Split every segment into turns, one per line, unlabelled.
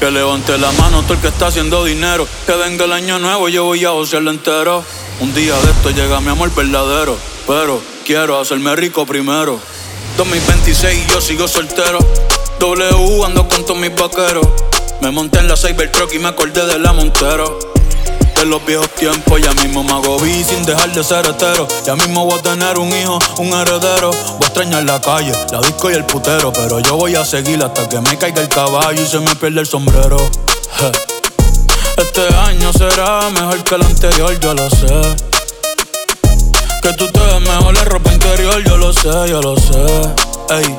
Que levante la mano todo el que está haciendo dinero. Que venga el año nuevo, yo voy a josearlo entero. Un día de esto llega mi amor verdadero. Pero quiero hacerme rico primero. 2026 yo sigo soltero. W ando con todos mis vaqueros. Me monté en la Cybertruck y me acordé de la Montero los viejos tiempos. Ya mismo me hago sin dejar de ser hetero. Ya mismo voy a tener un hijo, un heredero. Voy a extrañar la calle, la disco y el putero. Pero yo voy a seguir hasta que me caiga el caballo y se me pierda el sombrero. Este año será mejor que el anterior, yo lo sé. Que tú te ves mejor la ropa interior, yo lo sé, yo lo sé. Ey,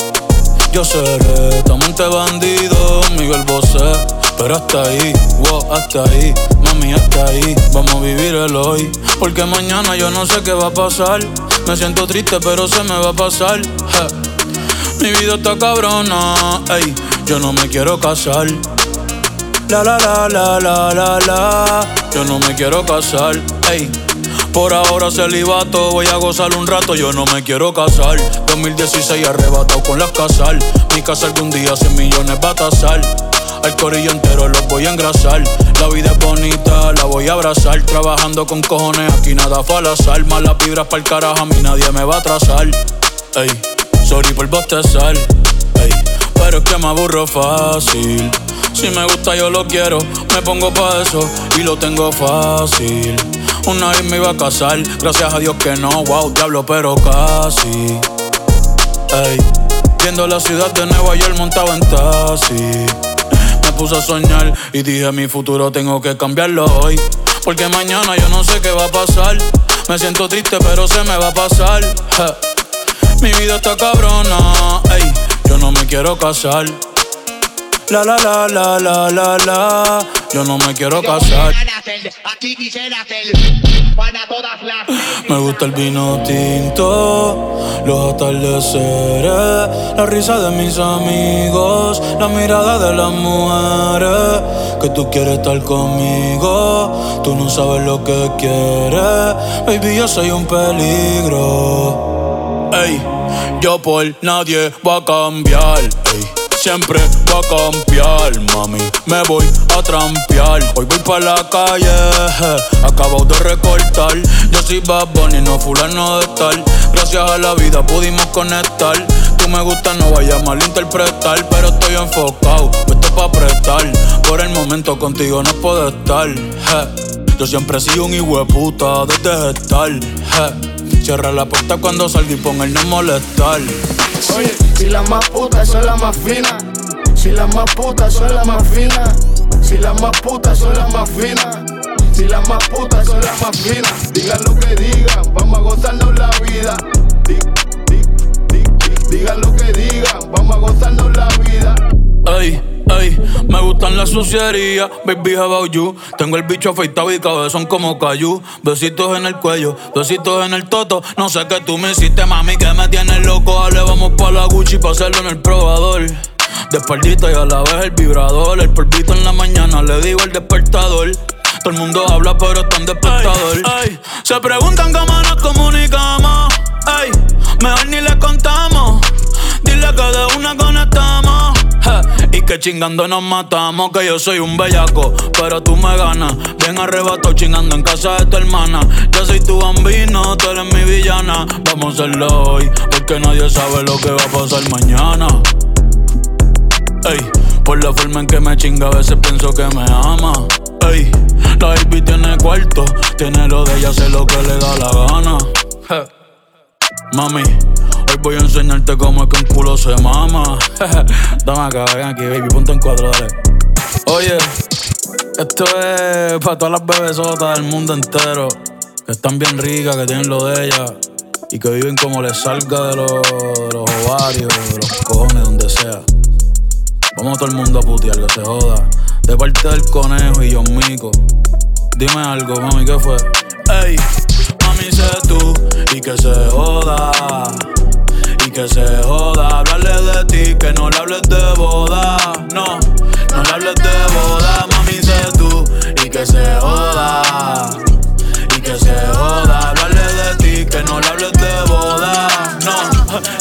yo seré tu amante bandido, Miguel Bosé. Pero hasta ahí, wow, hasta ahí, mami, hasta ahí. Vamos a vivir el hoy. Porque mañana yo no sé qué va a pasar. Me siento triste, pero se me va a pasar. Mi vida está cabrona, ey. Yo no me quiero casar. La la la la la la la. Yo no me quiero casar, ey. Por ahora celibato, voy a gozar un rato, yo no me quiero casar. 2016 arrebatado con las casal. Mi casa algún día 100 millones va a tasar. Al corillo entero los voy a engrasar. La vida es bonita, la voy a abrazar. Trabajando con cojones, aquí nada fue al azar. Malas vibras el carajo, a mí nadie me va a atrasar. Ey, sorry por bostezar. Ey, pero es que me aburro fácil. Si me gusta, yo lo quiero. Me pongo pa' eso y lo tengo fácil. Una vez me iba a casar, gracias a Dios que no, wow, diablo, pero casi. Ey, viendo la ciudad de Nueva York montado en taxi puse a soñar y dije mi futuro tengo que cambiarlo hoy. Porque mañana yo no sé qué va a pasar. Me siento triste pero se me va a pasar. Mi vida está cabrona, ey, yo no me quiero casar. La la la la la la la, yo no me quiero casar. Me gusta el vino tinto, los atardeceres, la risa de mis amigos, la mirada de las mujeres. Que tú quieres estar conmigo, tú no sabes lo que quieres. Baby, yo soy un peligro. Ey, yo por nadie voy a cambiar. Ey siempre va a cambiar, mami. Me voy a trampear. Hoy voy pa' la calle, acabo de recortar. Yo soy Bad Bunny, no fulano de tal. Gracias a la vida pudimos conectar. Tú me gusta, no vaya a malinterpretar. Pero estoy enfocado, esto pa' prestar. Por el momento contigo no puedo estar. Yo siempre he sido un hijo de puta desde estar. Cierra la puerta cuando salga y pon el no molestar.
Oye, si las más putas son las más finas. Si las más putas son las más finas. Si las más putas son las más finas. Si las más putas son las más finas. Digan lo que digan, vamos a gozarnos la vida. digan lo que digan, vamos a gozarnos la vida.
Ay. Ey, me gustan las sucierías, baby, how about you? Tengo el bicho afeitado y cabezón como cayú. Besitos en el cuello, besitos en el toto. No sé qué tú me hiciste, mami, que me tienes loco. Dale, vamos pa' la Gucci pa' hacerlo en el probador. De espaldita y a la vez el vibrador. El polvito en la mañana, le digo el despertador. Todo el mundo habla, pero está en despertador. Ay, Se preguntan cómo nos chingando nos matamos, que yo soy un bellaco, pero tú me ganas. Bien arrebato chingando en casa de tu hermana. Yo soy tu bambino, tú eres mi villana. Vamos a hacerlo hoy, porque nadie sabe lo que va a pasar mañana. Ey, por la forma en que me chinga, a veces pienso que me ama. Ey, la baby tiene cuarto, tiene lo de ella, hace lo que le da la gana. Mami, hoy voy a enseñarte cómo es que un culo se mama. Dame acá, ven aquí, baby, ponte en cuadro, dale. Oye, esto es para todas las bebesotas del mundo entero. Que están bien ricas, que tienen lo de ellas. Y que viven como les salga de los, ovarios, de los cojones, donde sea. Vamos todo el mundo a putear, que se joda. De parte del conejo y yo Mico. Dime algo, mami, ¿qué fue? Ey, mami, sé tú y que se joda. Y que se joda. Hablarle de ti, que no le hables de boda. No, no le hables de boda. Mami, sé tú y que se joda. Y que se joda. Hablarle de ti, que no le hables de boda. No,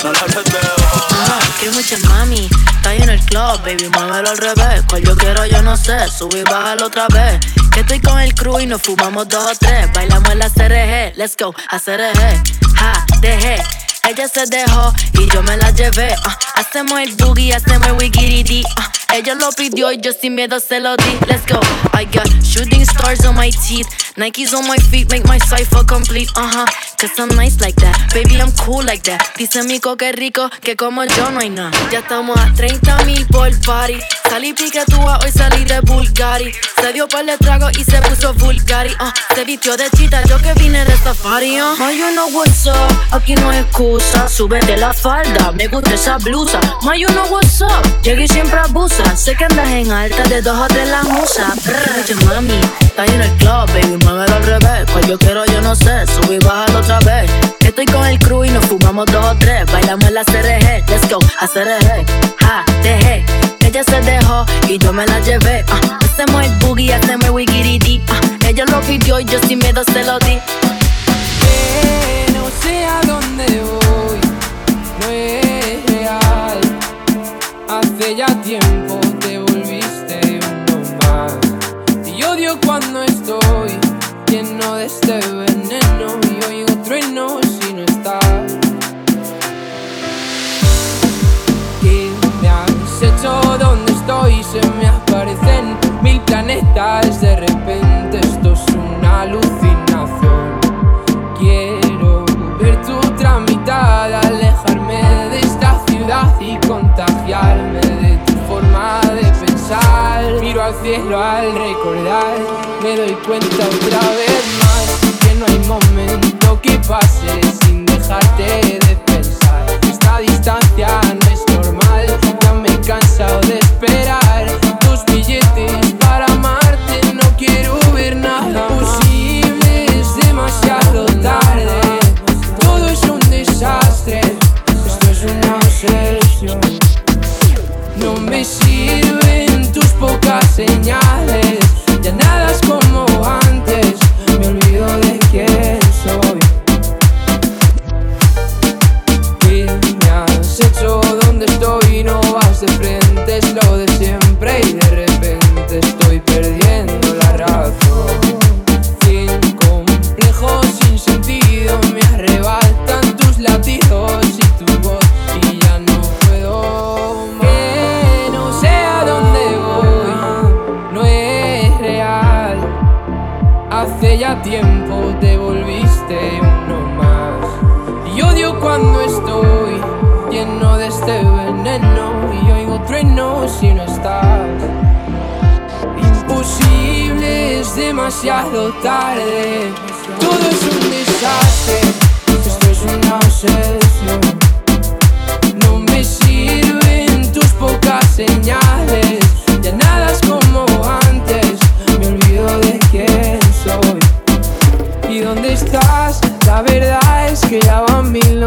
no le hables de boda.
que mucha mami, está en el club baby, muévelo al revés. Cual yo quiero, yo no sé. Subir y bájalo otra vez. Que estoy con el crew y nos fumamos dos o tres. Bailamos en la CRG, let's go, a CRG. Ja, dejé. Ella se dejó y yo me la llevé. Uh, hacemos el boogie, hacemos el uh, ella lo pidió y yo sin miedo se lo di. Let's go. I got shooting stars on my teeth. Nikes on my feet make my cipher complete. Uh huh. Cause I'm nice like that. Baby, I'm cool like that. Dice Mico que rico, que como yo no hay nada. Ya estamos a 30 mil por party. Salí piquetúa, hoy salí de Bulgari. Se dio par trago y se puso Bulgari. Uh, se vistió de chita, yo que vine de safari. Uh. My, you know what's up. Aquí no hay excusa. Sube de la falda, me gusta esa blusa. My, you know what's up. Llegué siempre abusa. Sé que andas en alta de dos o tres la musa. Brr, mami, está en el club, baby, muévelo al revés. Cual yo quiero, yo no sé, subí y bájalo otra vez. Estoy con el crew y nos fumamos dos o tres. Bailamos la CRG, let's go, a CRG. Ja, dejé. Ella se dejó y yo me la llevé. Uh, hacemos el boogie, hacemos el wiggy uh, Ella lo pidió y yo sin miedo se lo di.
Cielo al recordar, me doy cuenta otra vez más que no hay momento que pase sin dejarte de pensar. Esta distancia no es normal, ya me he cansado de esperar tus billetes para amarte. No quiero ver nada posible, es demasiado tarde. Todo es un desastre, esto es una obsesión. No me sirve enseñar.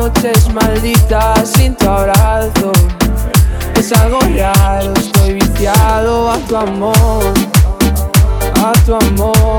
Noches malditas sin tu abrazo. Es algo raro, estoy viciado a tu amor, a tu amor,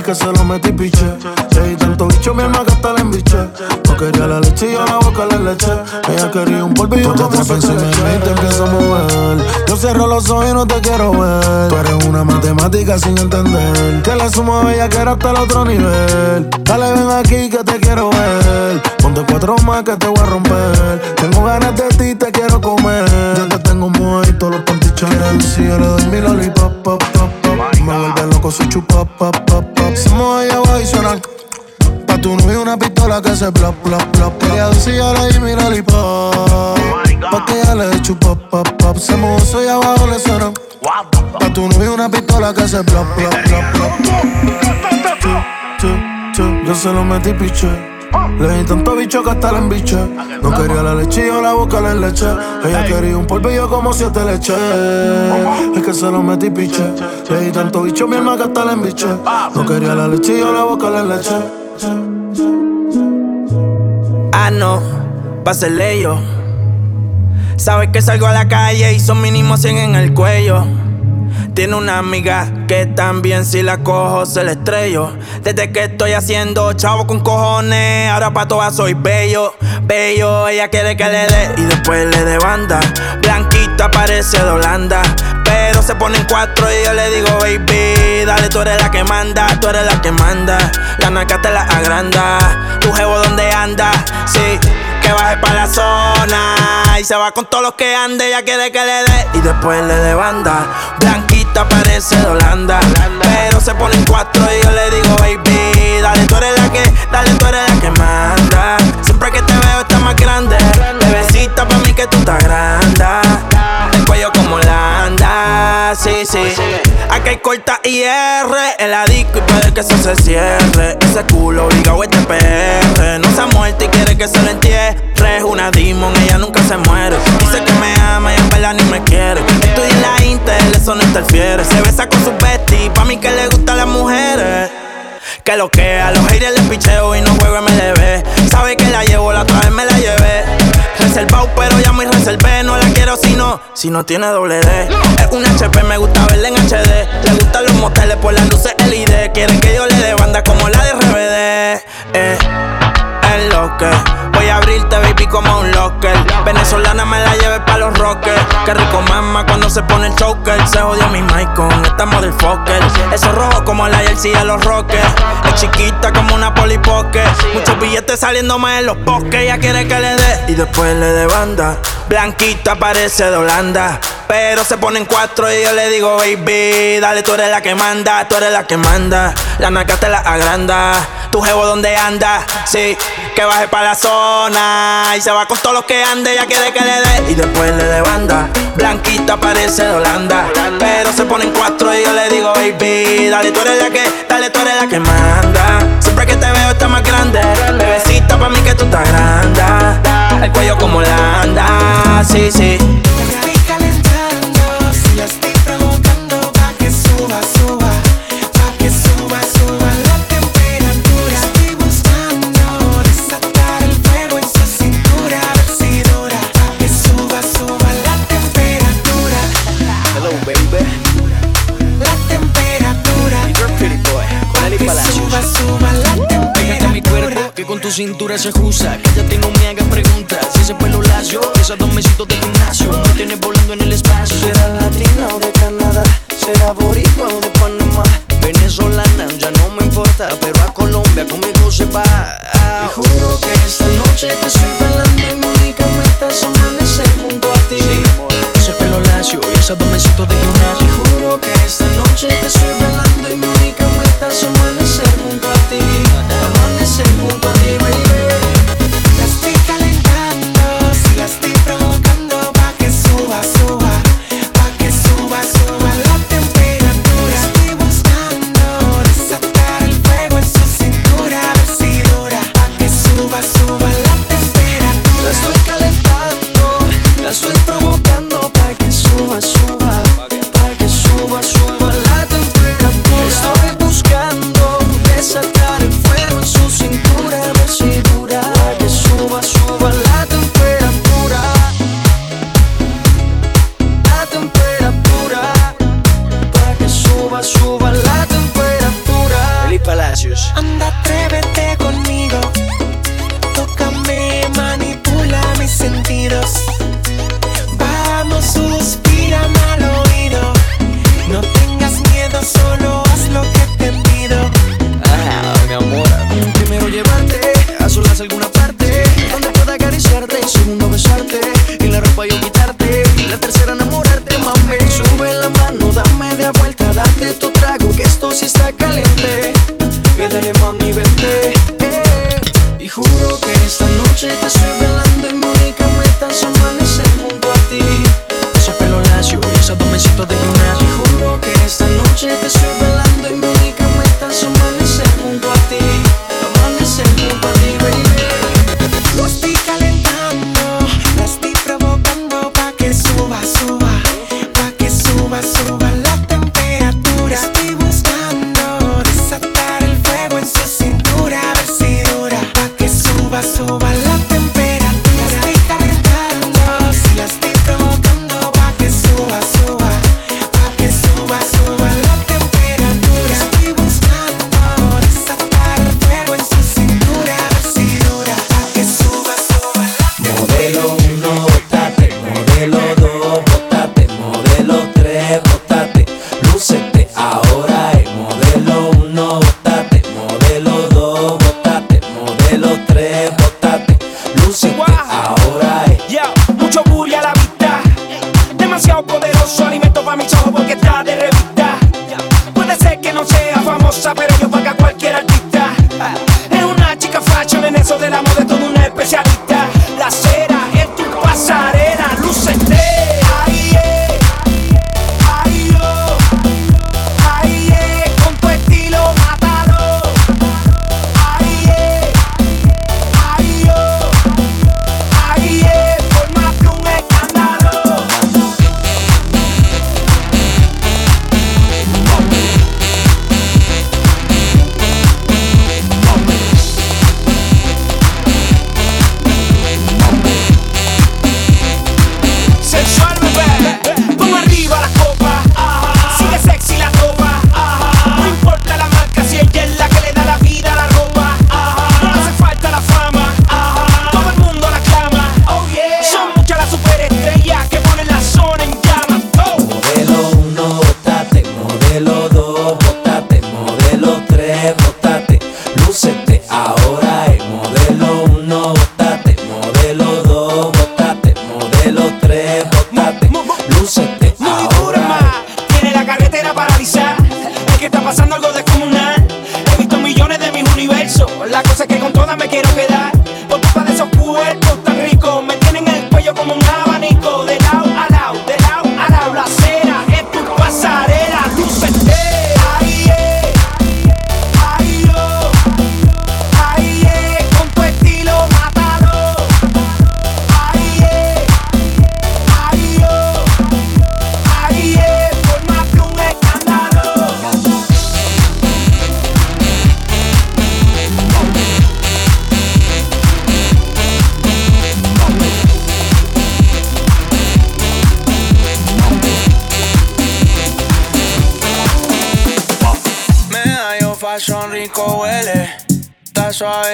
Es que
se
lo metí piche. Le di tanto bicho mi alma que hasta la embiche. No quería la leche y busca la leche. Ella quería un polvillo como siete leche. Y te empiezo a mover. Yo cierro los ojos y no te quiero ver. Tú eres una matemática sin entender. Que le sumo a ella que era hasta el otro nivel. Dale, ven aquí que te quiero ver. Ponte cuatro más que te voy a romper. Tengo ganas de ti, te quiero comer. Yo te tengo muerto, todos los pantichones. Si yo le doy mi lollipop, pop, pop, pop. Me vuelve loco su chupa, pop, pop, pop. Se mueve abajo y suena. Pa' tu novio una pistola que se plop, plop, plop. Quería ver si yo le di mi lollipop. Pa' que ella le chupa, pop, pop. Se mueve soy abajo le suena. Pa' tu novio una pistola que se plop. Chu, chu, chu, Yo se lo metí piche. Le di tanto bicho que hasta la embiche. No quería la leche y yo la boca la leche. Ella quería un polvillo como siete leche. Es que se lo metí piche. Le di tanto bicho mi alma que hasta la embiche. No quería la leche y yo la boca la leche.
Ah, no, hacerle yo. Sabes que salgo a la calle y son mínimo 100 en el cuello. Tiene una amiga que también si la cojo se la estrello. Desde que estoy haciendo chavo con cojones, ahora pa' todas soy bello, bello. Ella quiere que le dé y después le dé banda. Blanquita parece de Holanda, pero se ponen cuatro y yo le digo, baby, dale, tú eres la que manda, tú eres la que manda. La naca te la agranda, tu jevo donde anda, sí. Que baje pa' la zona y se va con todos los que ande. Ella quiere que le dé y después le dé banda. Blanquita parece de Holanda, pero se ponen cuatro y yo le digo, baby, dale, tú eres la que, dale, tú eres la que manda. Siempre que te veo está más grande. Bebecita pa' mí que tú estás grande. El cuello como Holanda, sí, sí. Aquí hay corta IR en la disco y puede que eso se cierre. Ese culo obligado este PR. No se ha muerto y quiere que se lo entierre. Es una demon, ella nunca se muere. Dice que me ama y en verdad ni me quiere. Estudia en la Intel, eso no interfiere. Se besa con su bestie, pa' mí que le gustan las mujeres. Que lo que a los haters les picheo y no juego MLB. Sabe que la llevo, la otra vez me la llevé. Reservado, pero ya muy reservé. No la quiero si no, si no tiene doble D. Es un HP, me gusta verla en HD. Le gustan los moteles por las luces LED. Quieren que yo le dé banda como la de RBD. Eh, es lo que. Abrirte, baby, como un locker. Venezolana me la lleve pa' los rockers. Qué rico mama cuando se pone el choker. Se jodió mi mic con esta motherfucker. Eso rojo como la jersey de los rockers. Es chiquita como una polipoque. Muchos billetes saliéndome en los bosques. Ella quiere que le dé y después le dé banda. Blanquita parece de Holanda. Pero se ponen cuatro y yo le digo, baby, dale, tú eres la que manda, tú eres la que manda. La naca te la agranda. Tu jevo donde anda, sí, que baje pa' la zona. Y se va con todos los que ande, ella quiere que le dé. Y después le dé banda. Blanquita parece de Holanda. Pero se ponen cuatro y yo le digo, baby, dale, tú eres la que, dale, tú eres la que manda. Siempre que te veo está más grande. Bebecita pa' mí que tú estás grande. El cuello como Holanda, sí, sí.
cintura
es excusa. Que ya tengo
me haga preguntas. Si
ese pelo lacio, esos dos mesitos de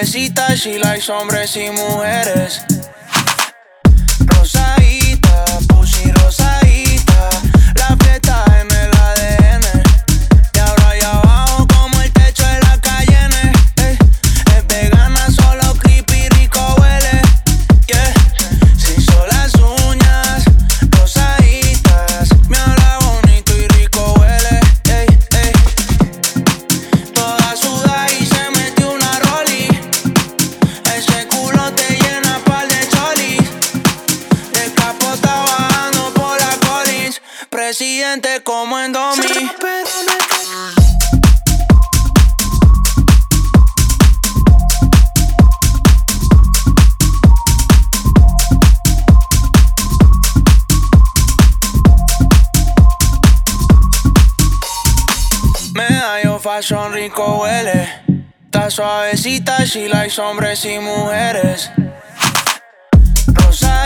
necesita, she likes hombres y mujeres. pasión rico huele. Está suavecita, she likes hombres y mujeres.
Rosa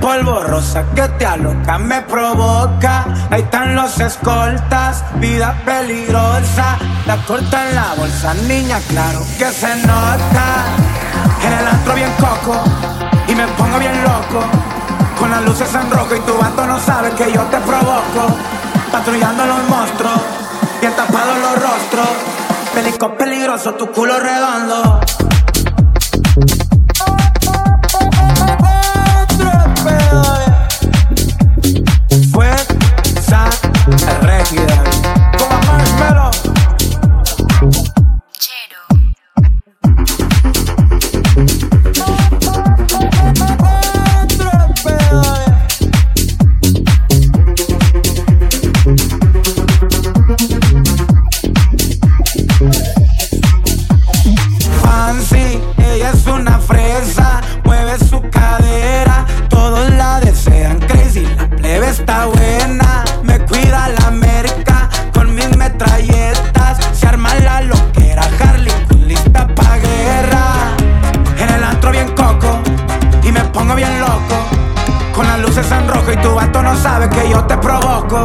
polvo rosa que te aloca, me provoca. Ahí están los escoltas, vida peligrosa. La corta en la bolsa, niña, claro que se nota. En el antro bien coco y me pongo bien loco. Con las luces en rojo y tu vato no sabe que yo te provoco. Patrullando los monstruos, bien tapados los rostros. Pelico peligroso, tu culo redondo. Y tu gato no sabe que yo te provoco.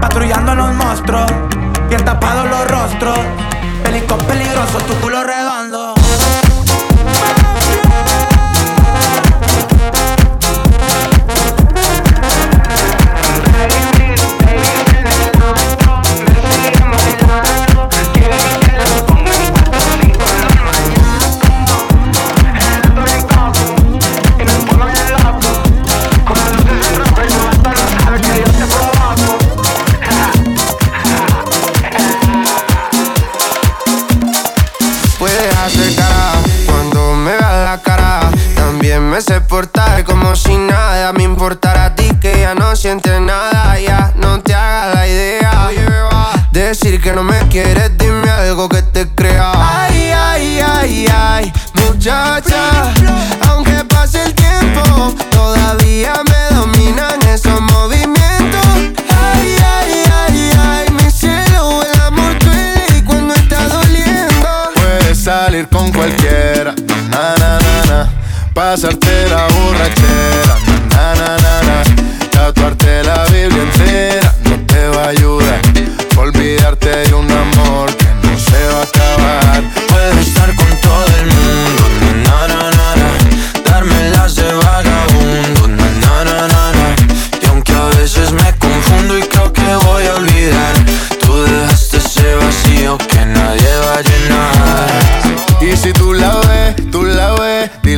Patrullando los monstruos, bien tapados los rostros. Pelicón peligroso, tu culo redondo.
Que no me quieres, dime algo que te crea. Ay, ay, ay, ay, muchacha. Aunque pase el tiempo, todavía me dominan esos movimientos. Ay, ay, ay, ay, mi cielo, el amor duele y cuando está doliendo.
Puedes salir con cualquiera, na na na na, pasarte la borrachera, na na na na, tatuarte la Biblia entera no te va a ayudar, olvidarte de un amor que no se va a acabar.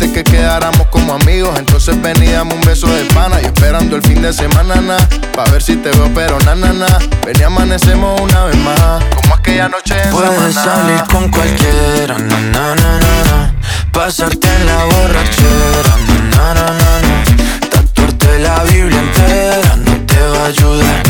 Dijiste que quedáramos como amigos, entonces ven y dame un beso de pana. Y esperando el fin de semana, na, pa' ver si te veo, pero na, na, na. Ven y amanecemos una vez más, como aquella noche en
Puedes
Samaná.
salir con cualquiera, na na na na na. Pasarte en la borrachera, na na na na na. Tatuarte la Biblia entera no te va a ayudar.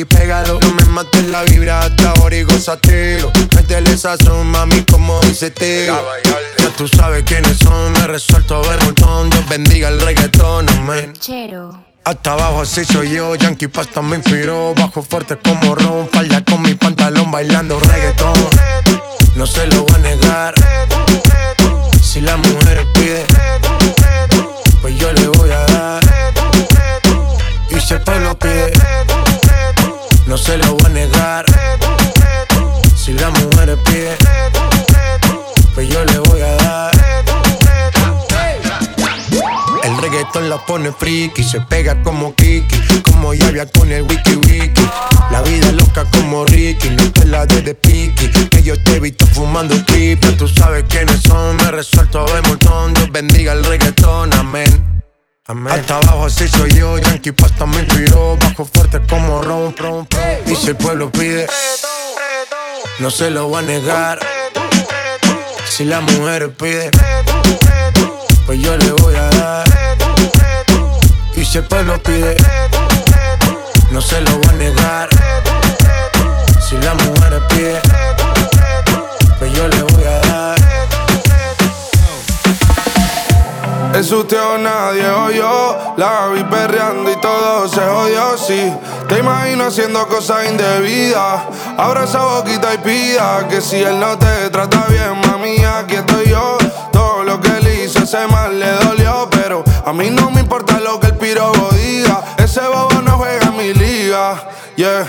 Booty Pégalo, no me mates la vibra hasta ahora y gózatelo Métele sazón, mami, como dice Teo. Ya tú sabes quiénes son, me resuelto a ver un montón de bendiga el reggaetón, amén.
Chero.
Hasta abajo así soy yo, Yankee Pasta me inspiró Bajo fuerte como Ron, falda con mi pantalón bailando friki, se pega como Kiki, como Yavia con el wiki wiki. La vida es loca como Ricky, no te la de de piqui. Que yo te he visto fumando triple, tú sabes quiénes son, me resuelto de montón. Dios bendiga el reggaetón, amén. Amén. Hasta abajo así soy yo, Yankee Pasta me inspiró, bajo fuerte como Ron, ron. Y si el pueblo pide, no se lo voy a negar. Si la mujer pide, pues yo le voy a dar. Y si el pueblo pide, no se lo voy a negar. Si la mujer pide, pues yo le voy a dar.
Es usted o nadie o yo La vi perreando y todo se jodió, sí Te imagino haciendo cosas indebidas Abra esa boquita y pida Que si él no te trata bien, mami, aquí estoy yo Todo lo que él hizo, ese mal le a mí no me importa lo que el pirobo diga Ese bobo no juega en mi liga, yeah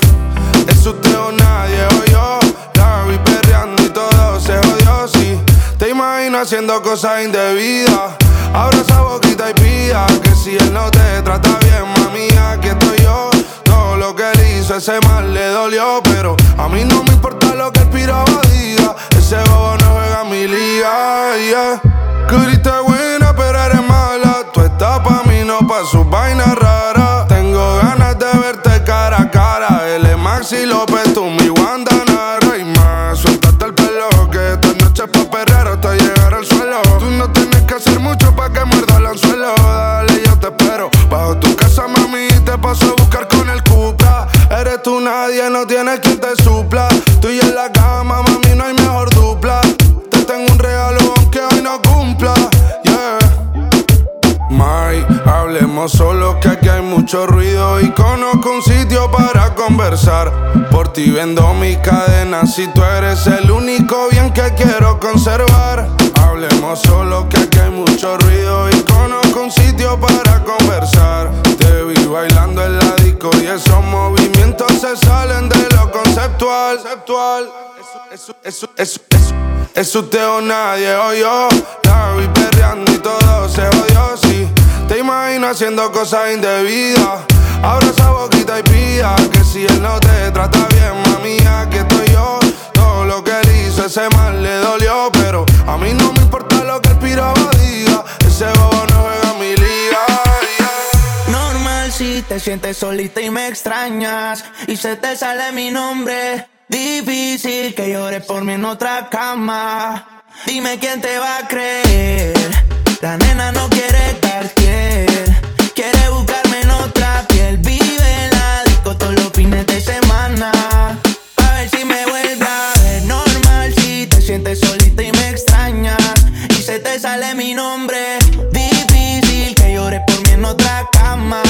Es usted o nadie o yo La vi perreando y todo se jodió, sí Te imagino haciendo cosas indebidas Abra esa boquita y pida que si él no te trata bien, mami, aquí estoy yo. Todo lo que él hizo, ese mal le dolió, pero a mí no me importa lo que el piraba diga. Ese bobo no juega mi liga, yeah. Curiste pa' sus vainas raras. Tengo ganas de verte cara a cara. Él es Maxi López, tú mi Wanda Nara y más. Suéltate el pelo, que esta noche es pa' perrear hasta llegar al suelo. Tú no tienes que hacer mucho pa' que muerda el anzuelo. Dale, yo te espero. Bajo tu casa, mami, te paso a buscar con el Cupra. Eres tú nadie, no tienes quien te supla. Tú en la cama, hablemos solo que aquí hay mucho ruido y conozco un sitio para conversar. Por ti vendo mis cadenas si tú eres el único bien que quiero conservar. Hablemos solo que aquí hay mucho ruido y conozco un sitio para conversar. Te vi bailando en la disco y esos movimientos se salen de lo conceptual. conceptual. Eso, eso, eso, eso. O nadie o yo. La vi perreando y todo. Haciendo cosas indebidas. Abra esa boquita y pida que si él no te trata bien, mami, aquí estoy yo. Todo lo que él hizo, ese mal le dolió, pero a mí no me importa lo que el piraba diga. Ese bobo no juega mi liga.
Normal si te sientes solita y me extrañas y se te sale mi nombre. Difícil que llores por mí en otra cama. Dime quién te va a creer. La nena no quiere Cartier, quiere buscarme en otra piel. Vive en la disco todos los fines de semana. A ver si me vuelve a ver. Normal si te sientes solita y me extrañas y se te sale mi nombre. Difícil que llores por mí en otra cama.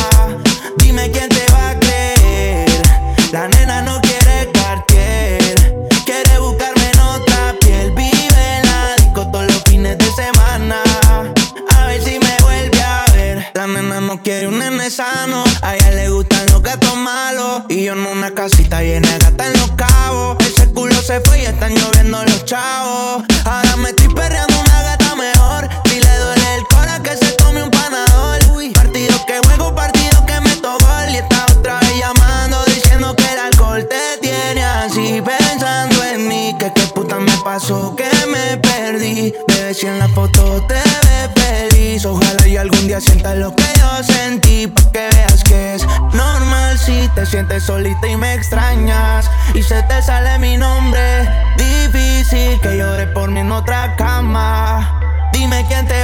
Otra cama. Dime quién te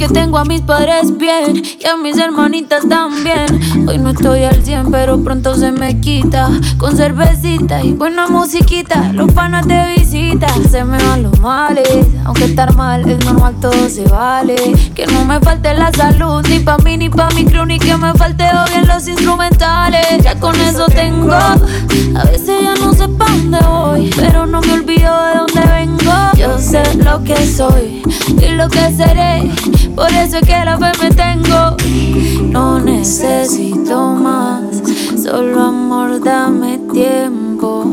porque tengo a mis padres bien y a mis hermanitas también. Hoy no estoy al 100, pero pronto se me quita. Con cervecita y buena musiquita, los panas te visitan. Se me van los males, aunque estar mal es normal, todo se vale. Que no me falte la salud, ni pa' mí, ni pa' mi crew, ni que me falte odio en los instrumentales. Ya con eso tengo, a veces ya no sé pa' dónde voy, pero no me olvido de dónde vengo. Yo sé lo que soy y lo que seré, por eso es que la fe me tengo. No necesito más, solo amor, dame tiempo.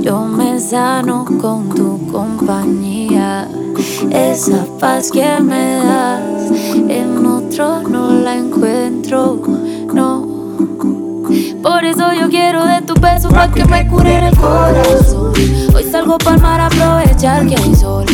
Yo me sano con tu compañía. Esa paz que me das, en otro no la encuentro, no. Por eso yo quiero de tu beso pa' que me cure el corazón. Hoy salgo pa'l mar aprovechar que hay sol.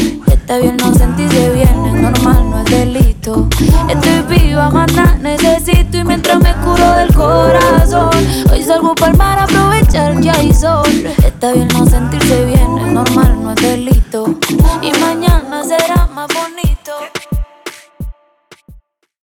Está bien no sentirse bien es normal, no es delito. Estoy viva, matar necesito y mientras me curo del corazón. Hoy salgo para mar a aprovechar que hay sol. Está bien no sentirse bien, es normal, no es delito. Y mañana será más bonito.